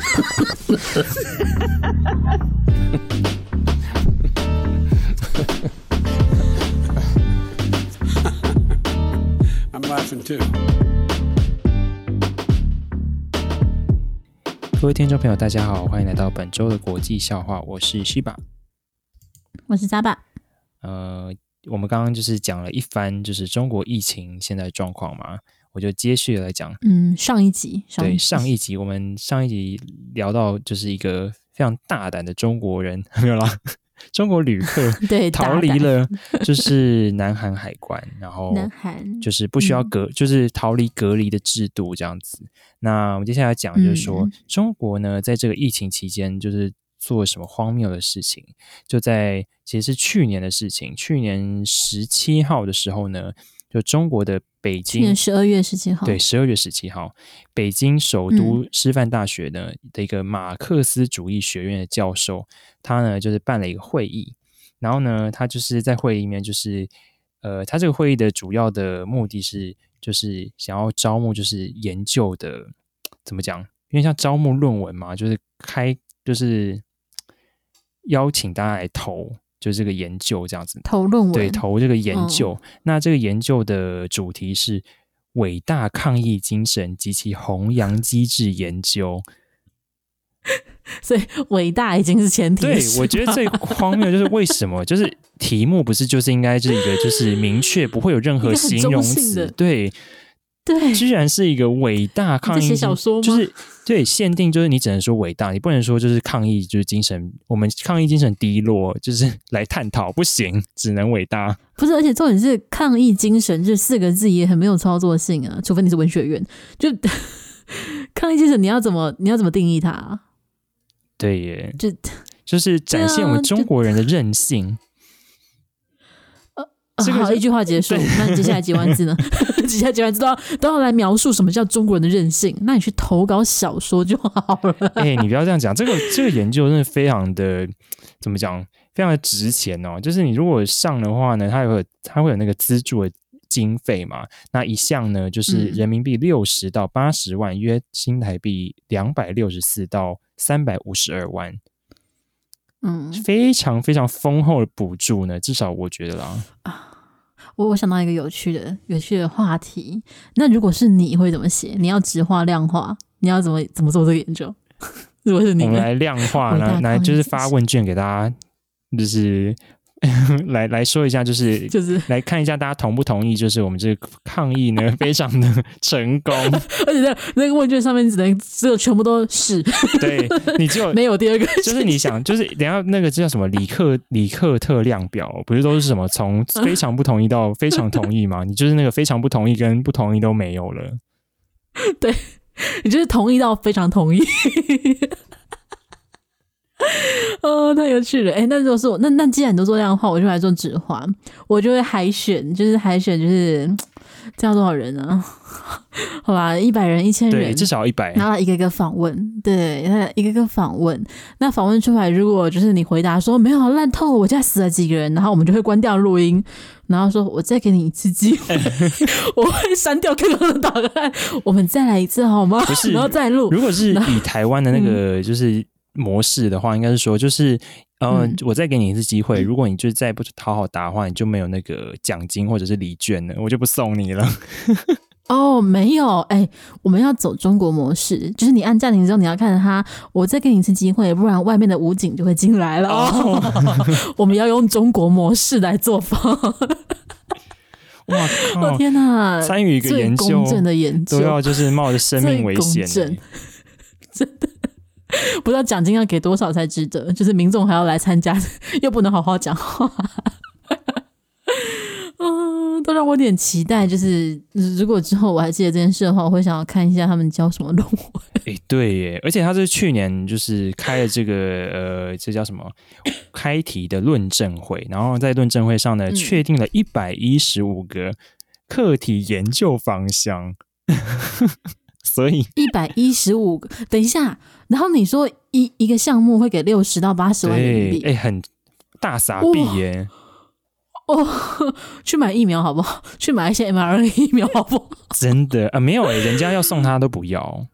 I'm laughing too. 各位听众朋友，大家好，欢迎来到本周的国际笑话。我是 Shiba，我是扎巴。呃，我们刚刚就是讲了一番，就是中国疫情现在的状况嘛，我就接续来讲。嗯，上一集，上一集对，上一集我们上一集聊到就是一个非常大胆的中国人，没有啦。中国旅客 对逃离了，就是南韩海关，然后南韩就是不需要隔，嗯、就是逃离隔离的制度这样子。那我们接下来讲就是说，嗯、中国呢在这个疫情期间就是做什么荒谬的事情？就在其实是去年的事情，去年十七号的时候呢。就中国的北京，年十二月十七号，对，十二月十七号，北京首都师范大学呢、嗯、的一个马克思主义学院的教授，他呢就是办了一个会议，然后呢，他就是在会议里面，就是呃，他这个会议的主要的目的是，就是想要招募，就是研究的，怎么讲？因为像招募论文嘛，就是开，就是邀请大家来投。就这个研究这样子，投论文，对，投这个研究。嗯、那这个研究的主题是伟大抗疫精神及其弘扬机制研究。所以伟大已经是前提。对，我觉得最荒谬就是为什么？就是题目不是就是应该是一个就是明确不会有任 何形容词？对。对，居然是一个伟大抗疫小说，就是对限定，就是你只能说伟大，你不能说就是抗议，就是精神，我们抗议精神低落，就是来探讨，不行，只能伟大。不是，而且重点是抗议精神这四个字也很没有操作性啊，除非你是文学院，就 抗议精神你要怎么你要怎么定义它？对耶，就就是展现我们中国人的韧性。这个、好，一句话结束。那你接下来几万字呢？接下来几万字都要都要来描述什么叫中国人的任性？那你去投稿小说就好了。哎、欸，你不要这样讲。这个这个研究真的非常的怎么讲？非常的值钱哦。就是你如果上的话呢，它有它会有那个资助的经费嘛。那一项呢，就是人民币六十到八十万，嗯、约新台币两百六十四到三百五十二万。嗯，非常非常丰厚的补助呢。至少我觉得啦。啊我我想到一个有趣的有趣的话题，那如果是你会怎么写？你要直化量化，你要怎么怎么做这个研究？如果是你，我们来量化，来来就是发问卷给大家，就是。来来说一下，就是就是来看一下大家同不同意，就是我们这个抗议呢 非常的成功，而且在那个问卷上面只能只有全部都是，对，你只有没有第二个，就是你想就是等下那个叫什么李克李克特量表，不是都是什么从非常不同意到非常同意吗？你就是那个非常不同意跟不同意都没有了，对，你就是同意到非常同意。哦，太有趣了！哎，那如果是我，那那既然你都做这样的话，我就来做质化，我就会海选，就是海选，就是这样多少人啊？好吧，一百人、一千人，至少一百，然后一个一个访问，对，一个一个访问。那访问出来，如果就是你回答说没有烂透，我家死了几个人，然后我们就会关掉录音，然后说我再给你一次机会，我会删掉刚刚的档案，我们再来一次好吗？不是，然后再录。如果是以台湾的那个就是。模式的话，应该是说，就是，呃，嗯、我再给你一次机会，如果你就再不讨好答的话，你就没有那个奖金或者是礼券了，我就不送你了。哦，没有，哎、欸，我们要走中国模式，就是你按暂停之后，你要看着他，我再给你一次机会，不然外面的武警就会进来了。哦，我们要用中国模式来做法。哇靠！天哪，参与一个研究，公正的研究都要就是冒着生命危险，真的。不知道奖金要给多少才值得，就是民众还要来参加，又不能好好讲话，嗯，都让我有点期待。就是如果之后我还记得这件事的话，我会想要看一下他们教什么论文。哎、欸，对耶，而且他是去年就是开了这个呃，这叫什么开题的论证会，然后在论证会上呢，确定了一百一十五个课题研究方向。所以一百一十五个，等一下，然后你说一一个项目会给六十到八十万人民币，哎、欸，很大傻逼耶！哦，去买疫苗好不好？去买一些 mRNA 疫苗好不好？真的啊，没有哎，人家要送他都不要。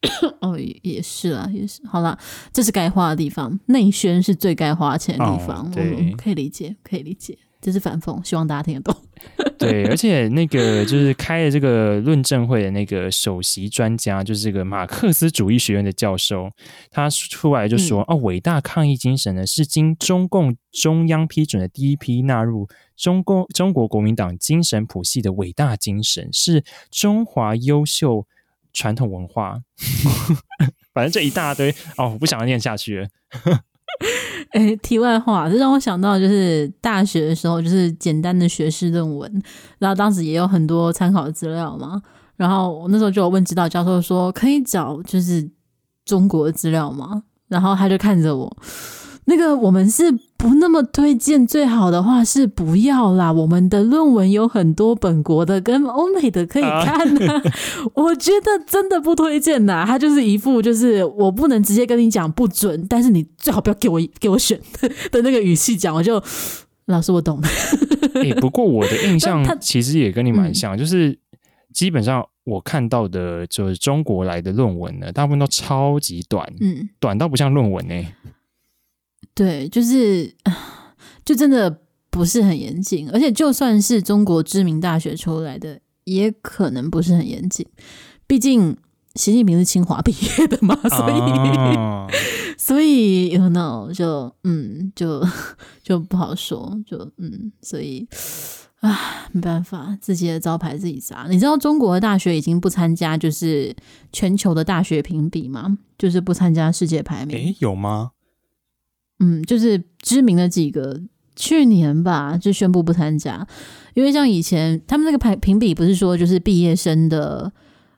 哦，也也是啦，也是。好啦，这是该花的地方，内宣是最该花钱的地方。哦、对、嗯，可以理解，可以理解。这是反讽，希望大家听得懂。对，而且那个就是开了这个论证会的那个首席专家，就是这个马克思主义学院的教授，他出来就说：“嗯、哦，伟大抗议精神呢，是经中共中央批准的第一批纳入中共中国国民党精神谱系的伟大精神，是中华优秀传统文化。”反正这一大堆哦，我不想要念下去了。题外话，这让我想到，就是大学的时候，就是简单的学士论文，然后当时也有很多参考资料嘛。然后我那时候就有问指导教授说，可以找就是中国的资料吗？然后他就看着我。那个我们是不那么推荐，最好的话是不要啦。我们的论文有很多本国的跟欧美的可以看呢，啊，我觉得真的不推荐呐。他就是一副就是我不能直接跟你讲不准，但是你最好不要给我给我选的那个语气讲。我就老师我懂了。哎，不过我的印象 其实也跟你蛮像，就是基本上我看到的就是中国来的论文呢，大部分都超级短，嗯，短到不像论文呢，欸。对，就是，就真的不是很严谨，而且就算是中国知名大学出来的，也可能不是很严谨。毕竟习近平是清华毕业的嘛，所以，哦、所以 you know 就嗯，就就不好说，就嗯，所以啊，没办法，自己的招牌自己砸。你知道中国的大学已经不参加就是全球的大学评比吗？就是不参加世界排名？诶，有吗？嗯，就是知名的几个，去年吧就宣布不参加，因为像以前他们那个排评比不是说就是毕业生的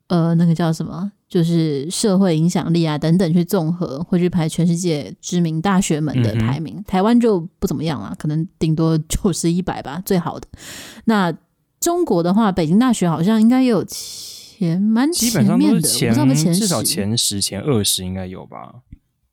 呃那个叫什么，就是社会影响力啊等等去综合，会去排全世界知名大学们的排名，嗯、台湾就不怎么样了，可能顶多九十 一百吧，最好的。那中国的话，北京大学好像应该也有前蛮前面的，不知道前至少前十前二十应该有吧。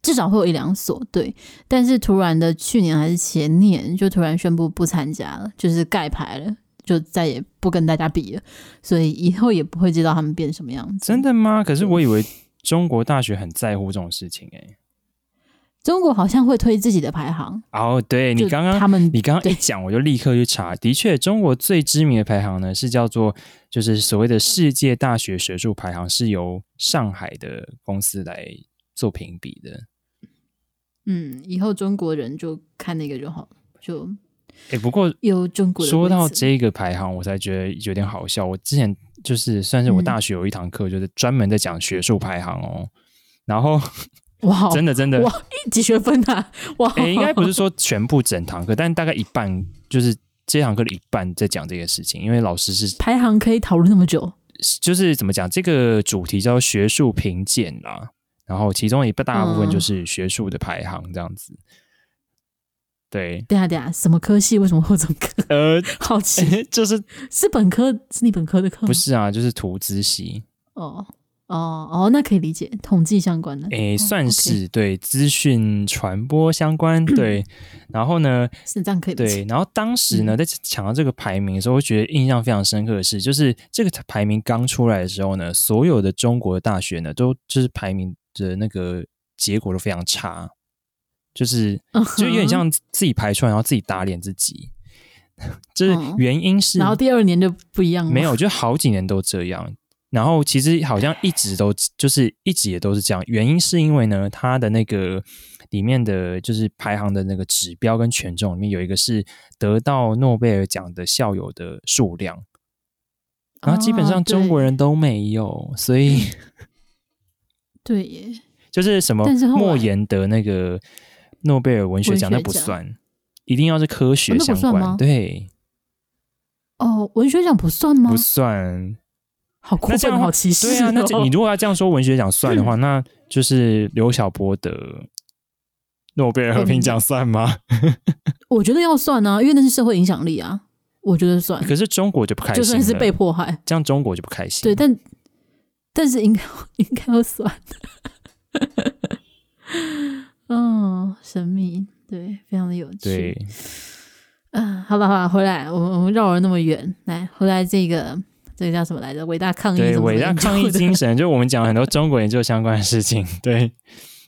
至少会有一两所对，但是突然的去年还是前年就突然宣布不参加了，就是盖牌了，就再也不跟大家比了，所以以后也不会知道他们变什么样子。真的吗？可是我以为中国大学很在乎这种事情诶、欸。中国好像会推自己的排行哦。对，你刚刚他们你刚刚一讲，我就立刻去查，的确，中国最知名的排行呢是叫做就是所谓的世界大学学术排行，是由上海的公司来做评比的。嗯，以后中国人就看那个就好，就哎、欸，不过有中国说到这个排行，我才觉得有点好笑。我之前就是算是我大学有一堂课，就是专门在讲学术排行哦。嗯、然后哇，真的真的哇，几学分啊？哇，哎、欸，应该不是说全部整堂课，但大概一半，就是这堂课的一半在讲这个事情，因为老师是排行可以讨论那么久，就是怎么讲？这个主题叫学术评鉴啦。然后其中一大部分就是学术的排行这样子，嗯、对。等下等下，什么科系？为什么会这么科？呃，好奇，就是是本科，是你本科的科？不是啊，就是图资系。哦哦哦，那可以理解，统计相关的。诶，算是、哦 okay、对，资讯传播相关。对，然后呢，是这样可以理解。对，然后当时呢，在抢到这个排名的时候，我觉得印象非常深刻的是，就是这个排名刚出来的时候呢，所有的中国的大学呢，都就是排名。的那个结果都非常差，就是就有点像自己排出来，然后自己打脸自己。就是原因是，然后第二年就不一样了。没有，就好几年都这样。然后其实好像一直都就是一直也都是这样。原因是因为呢，它的那个里面的就是排行的那个指标跟权重里面有一个是得到诺贝尔奖的校友的数量，然后基本上中国人都没有，所以。对耶，就是什么莫言得那个诺贝尔文学奖，那不算，一定要是科学相关。哦、对，哦，文学奖不算吗？不算，好过分，好歧视。对啊，那你如果要这样说，文学奖算的话，嗯、那就是刘晓波得诺贝尔和平奖算吗？我觉得要算啊，因为那是社会影响力啊，我觉得算。可是中国就不开心，就算是被迫害，这样中国就不开心。对，但。但是应该应该要算的，哦，神秘，对，非常的有趣。对，嗯，好了好了，回来，我们我们绕了那么远，来回来这个这个叫什么来着？伟大抗议对，伟大抗议精神，就我们讲了很多中国研究相关的事情。对，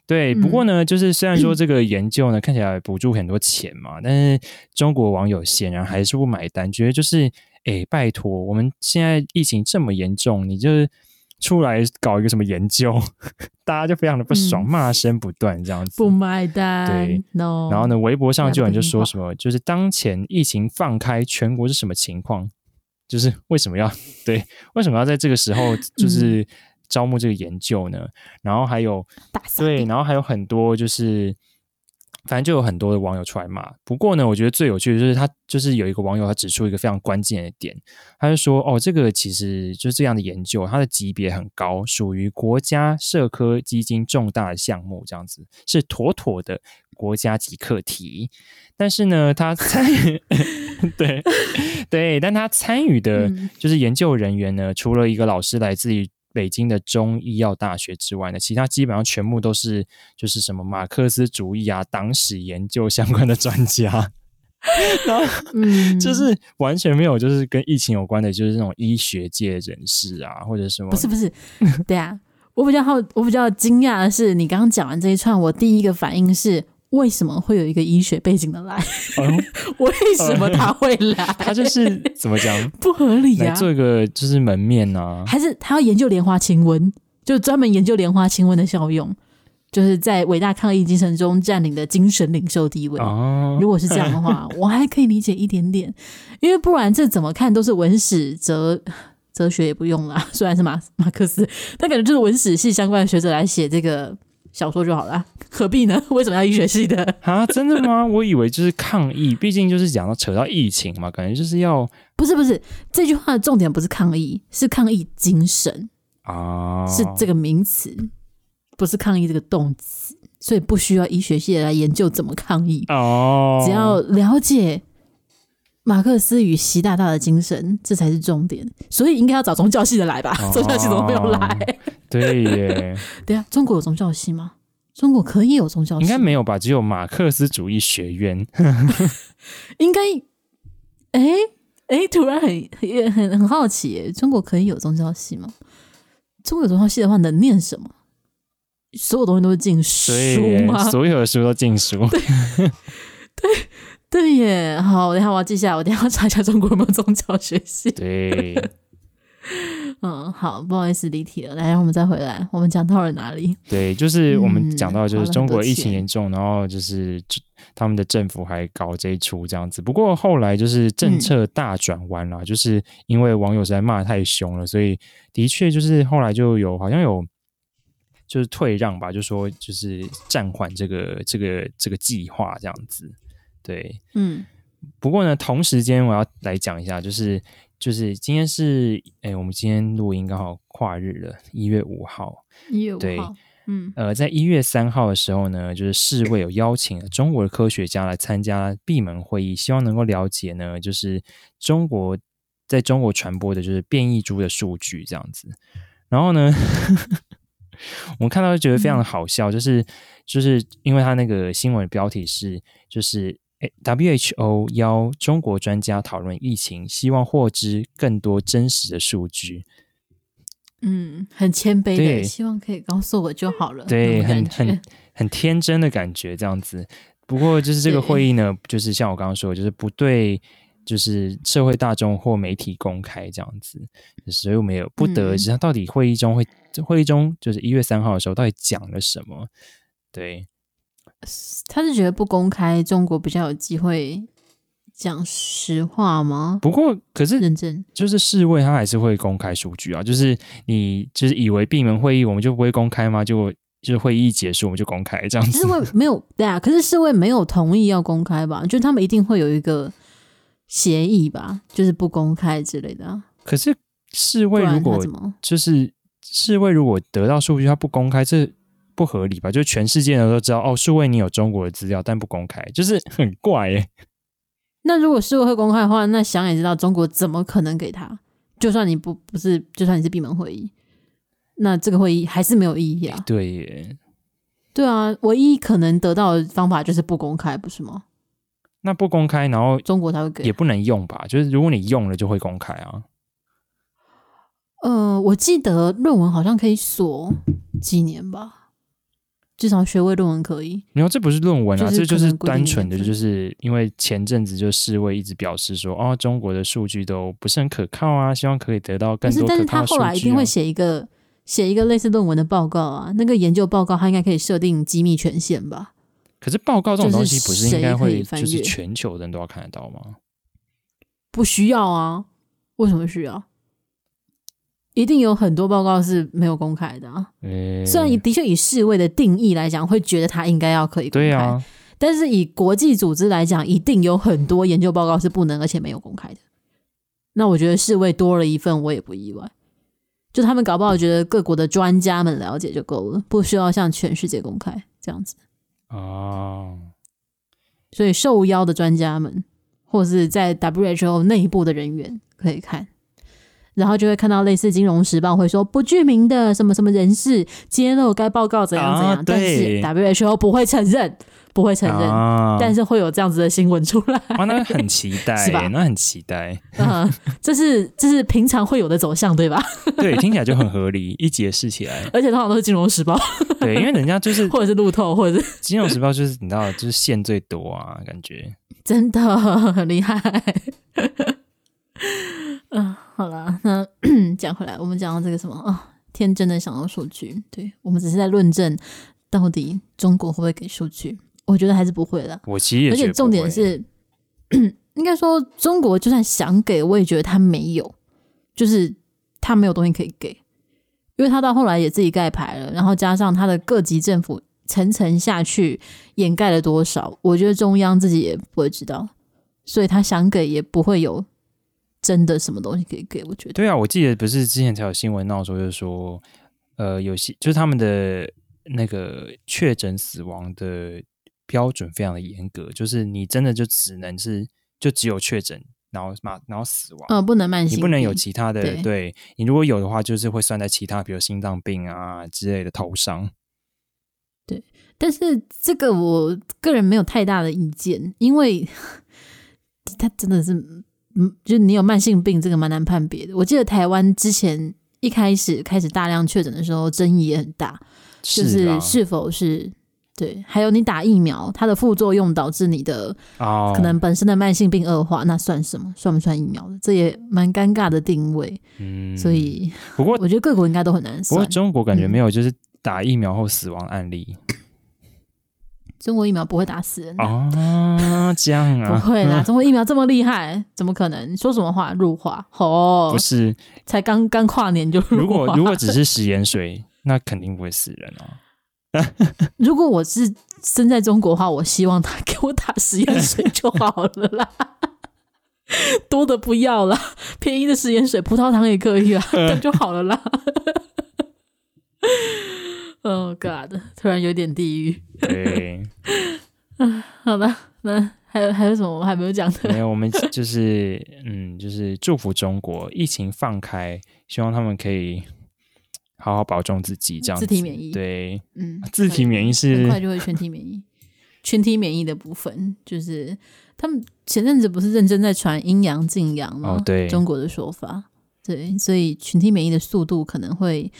对。不过呢，就是虽然说这个研究呢看起来补助很多钱嘛，但是中国网友显然还是不买单，觉得就是，哎，拜托，我们现在疫情这么严重，你就是出来搞一个什么研究，大家就非常的不爽，嗯、骂声不断，这样子不买单。对，no。然后呢，微博上就有人就说什么，就是当前疫情放开，全国是什么情况？就是为什么要 对？为什么要在这个时候就是招募这个研究呢？嗯、然后还有对，然后还有很多就是，反正就有很多的网友出来骂。不过呢，我觉得最有趣的就是他就是有一个网友他指出一个非常关键的点，他就说：“哦，这个其实就是这样的研究，它的级别很高，属于国家社科基金重大的项目，这样子是妥妥的国家级课题。但是呢，他参与 对。”对，但他参与的就是研究人员呢，嗯、除了一个老师来自于北京的中医药大学之外呢，其他基本上全部都是就是什么马克思主义啊、党史研究相关的专家，然后嗯，就是完全没有就是跟疫情有关的，就是那种医学界人士啊，或者什么，不是不是，对啊，我比较好，我比较惊讶的是，你刚刚讲完这一串，我第一个反应是。为什么会有一个医学背景的来？嗯、为什么他会来？他就是怎么讲？不合理啊！做一个就是门面呢、啊？还是他要研究莲花清瘟？就专门研究莲花清瘟的效用？就是在伟大抗疫精神中占领的精神领袖地位。哦，如果是这样的话，我还可以理解一点点，因为不然这怎么看都是文史哲哲学也不用啦。虽然是马马克思，他感觉就是文史系相关的学者来写这个。小说就好了，何必呢？为什么要医学系的 啊？真的吗？我以为就是抗议，毕竟就是讲到扯到疫情嘛，感觉就是要不是不是这句话的重点不是抗议，是抗议精神啊，是这个名词，不是抗议这个动词，所以不需要医学系来研究怎么抗议哦，只要了解马克思与习大大的精神，这才是重点，所以应该要找宗教系的来吧？哦、宗教系怎么没有来？对耶，对啊，中国有宗教系吗？中国可以有宗教系？应该没有吧？只有马克思主义学院。应该，哎哎，突然很很很很好奇耶，中国可以有宗教系吗？中国有宗教系的话，能念什么？所有东西都是禁书吗？所有的书都禁书。对对对耶！好，我等下我要记下来，我等下要查一下中国有没有宗教学系。对。嗯，好，不好意思离题了。来，我们再回来，我们讲到了哪里？对，就是我们讲到，就是中国疫情严重，嗯、然后就是他们的政府还搞这一出这样子。不过后来就是政策大转弯了，嗯、就是因为网友实在骂得太凶了，所以的确就是后来就有好像有就是退让吧，就说就是暂缓这个这个这个计划这样子。对，嗯。不过呢，同时间我要来讲一下，就是。就是今天是哎，我们今天录音刚好跨日了，一月五号。一月五号，对，嗯，呃，在一月三号的时候呢，就是世卫有邀请了中国的科学家来参加闭门会议，希望能够了解呢，就是中国在中国传播的就是变异株的数据这样子。然后呢，我们看到就觉得非常的好笑，嗯、就是就是因为他那个新闻的标题是就是。WHO 邀中国专家讨论疫情，希望获知更多真实的数据。嗯，很谦卑的，希望可以告诉我就好了。对，很很很天真的感觉，这样子。不过，就是这个会议呢，就是像我刚刚说的，就是不对，就是社会大众或媒体公开这样子。所以我们也不得而知，他到底会议中会，嗯、会议中就是一月三号的时候，到底讲了什么？对。他是觉得不公开，中国比较有机会讲实话吗？不过，可是认真就是世卫，他还是会公开数据啊。就是你就是以为闭门会议我们就不会公开吗？就就是会议结束我们就公开这样子。世卫没有对啊，可是世卫没有同意要公开吧？就他们一定会有一个协议吧，就是不公开之类的啊。可是世卫如果就是世卫如果得到数据，他不公开这。不合理吧？就全世界人都知道哦，数位你有中国的资料，但不公开，就是 很怪耶。那如果数位会公开的话，那想也知道中国怎么可能给他？就算你不不是，就算你是闭门会议，那这个会议还是没有意义啊。对耶，对啊，唯一可能得到的方法就是不公开，不是吗？那不公开，然后中国才会给，也不能用吧？就是如果你用了，就会公开啊。呃，我记得论文好像可以锁几年吧，至少学位论文可以。没有，这不是论文啊，就是这就是单纯的，就是因为前阵子就世卫一直表示说，哦，中国的数据都不是很可靠啊，希望可以得到更多。但是他后来一定会写一个写一个类似论文的报告啊，那个研究报告他应该可以设定机密权限吧？可是报告这种东西不是应该会就是全球人都要看得到吗？不需要啊？为什么需要？一定有很多报告是没有公开的啊。诶虽然的确以世卫的定义来讲，会觉得它应该要可以公开，啊，但是以国际组织来讲，一定有很多研究报告是不能而且没有公开的。那我觉得世卫多了一份，我也不意外。就他们搞不好觉得各国的专家们了解就够了，不需要向全世界公开这样子。哦，所以受邀的专家们，或是在 WHO 内部的人员可以看，然后就会看到类似《金融时报》会说不具名的什么什么人士揭露该报告怎样怎样，啊、但是 WHO 不会承认，不会承认，啊、但是会有这样子的新闻出来。哇，那很期待，是吧那很期待。嗯，这是这是平常会有的走向，对吧？对，听起来就很合理，一解释起来。而且通常都是《金融时报》，对，因为人家就是或者是路透，或者是《金融时报》，就是你知道，就是线最多啊，感觉真的很厉害。嗯，好了，那 讲回来，我们讲到这个什么啊、哦？天真的想要数据，对，我们只是在论证到底中国会不会给数据？我觉得还是不会的。我其实也而且重点是，应该说中国就算想给，我也觉得他没有，就是他没有东西可以给，因为他到后来也自己盖牌了，然后加上他的各级政府层层下去掩盖了多少，我觉得中央自己也不会知道，所以他想给也不会有。真的什么东西可以给？我觉得对啊，我记得不是之前才有新闻闹说，就是说，呃，有些就是他们的那个确诊死亡的标准非常的严格，就是你真的就只能是就只有确诊，然后嘛，然后死亡，嗯，不能慢性，你不能有其他的，对，对你如果有的话，就是会算在其他，比如心脏病啊之类的头上。对，但是这个我个人没有太大的意见，因为 他真的是。嗯，就你有慢性病，这个蛮难判别的。我记得台湾之前一开始开始大量确诊的时候，争议也很大，就是是否是对，还有你打疫苗，它的副作用导致你的哦，可能本身的慢性病恶化，那算什么？算不算疫苗的？这也蛮尴尬的定位。嗯，所以不过我觉得各国应该都很难算。不过中国感觉没有，就是打疫苗后死亡案例。嗯中国疫苗不会打死人哦，这样啊？不会啦，中国疫苗这么厉害，怎么可能？说什么话？入化？哦，不是，才刚刚跨年就入话。如果如果只是食盐水，那肯定不会死人哦。如果我是生在中国的话，我希望他给我打食盐水就好了啦，多的不要啦，便宜的食盐水，葡萄糖也可以啊，这 就好了啦。Oh God！突然有点地狱。对，嗯，好吧，那还有还有什么我还没有讲的？没有，我们就是嗯，就是祝福中国疫情放开，希望他们可以好好保重自己，这样子。自体免疫，对，嗯，自体免疫是很快就会全体免疫。群体免疫的部分，就是他们前阵子不是认真在传阴阳静阳吗？哦，对，中国的说法，对，所以群体免疫的速度可能会。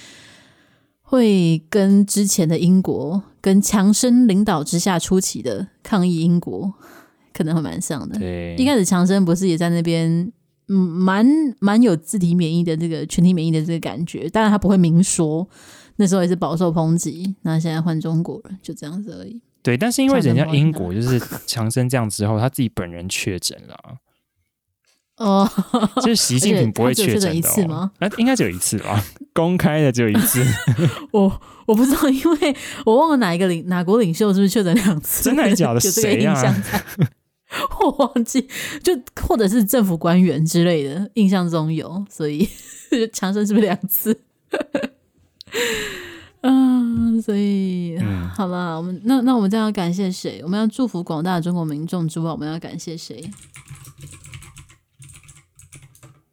会跟之前的英国，跟强生领导之下初期的抗议英国，可能会蛮像的。对，一开始强生不是也在那边，嗯，蛮蛮有自体免疫的这个群体免疫的这个感觉，当然他不会明说，那时候也是饱受抨击。那现在换中国人，就这样子而已。对，但是因为人家英国就是强生这样之后，他自己本人确诊了。哦，就是习近平不会确诊、哦、一次吗？啊，应该只有一次吧，公开的只有一次。我我不知道，因为我忘了哪一个领哪国领袖是不是确诊两次？真的假的？谁啊？我忘记，就或者是政府官员之类的，印象中有，所以强生是不是两次？嗯，所以、嗯、好了，我们那那我们这样要感谢谁？我们要祝福广大的中国民众之外，我们要感谢谁？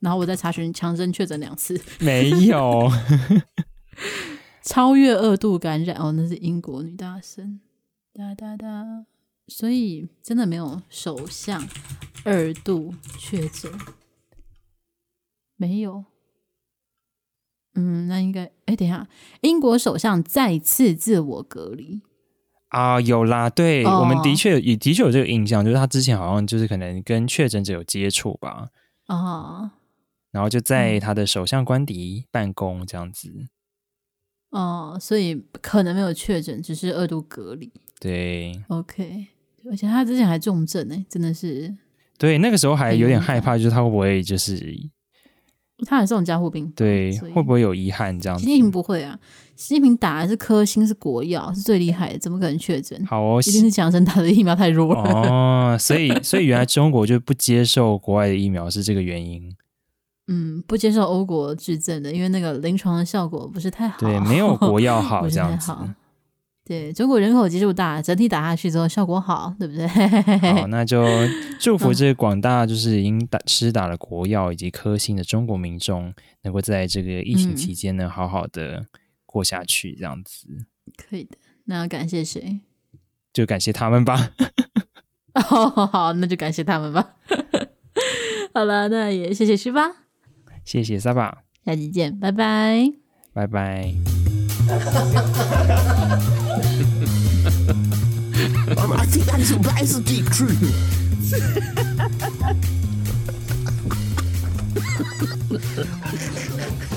然后我再查询强生确诊两次，没有。超越二度感染哦，那是英国女大生，哒哒哒，所以真的没有首相二度确诊，没有，嗯，那应该哎，等一下，英国首相再次自我隔离。啊，有啦，对、哦、我们的确也的确有这个印象，就是他之前好像就是可能跟确诊者有接触吧，啊、哦，然后就在他的首相官邸办公这样子，哦，所以可能没有确诊，只是二度隔离，对，OK，而且他之前还重症呢，真的是，对，那个时候还有点害怕，就是他会不会就是。他还是种加护病，对，会不会有遗憾这样子？习近平不会啊，习近平打的是科兴，是国药，是最厉害的，怎么可能确诊？好哦，一定是强生打的疫苗太弱了哦，所以所以原来中国就不接受国外的疫苗是这个原因。嗯，不接受欧国制证的，因为那个临床的效果不是太好，对，没有国药好这样子。对，中国人口基数大，整体打下去之后效果好，对不对？好，那就 祝福这广大就是已经打施打了国药以及科兴的中国民众，能够在这个疫情期间呢，好好的过下去，这样子。可以的，那要感谢谁？就感谢他们吧。好好好，那就感谢他们吧。好了，那也谢谢十八，谢谢沙巴，下期见，拜拜，拜拜。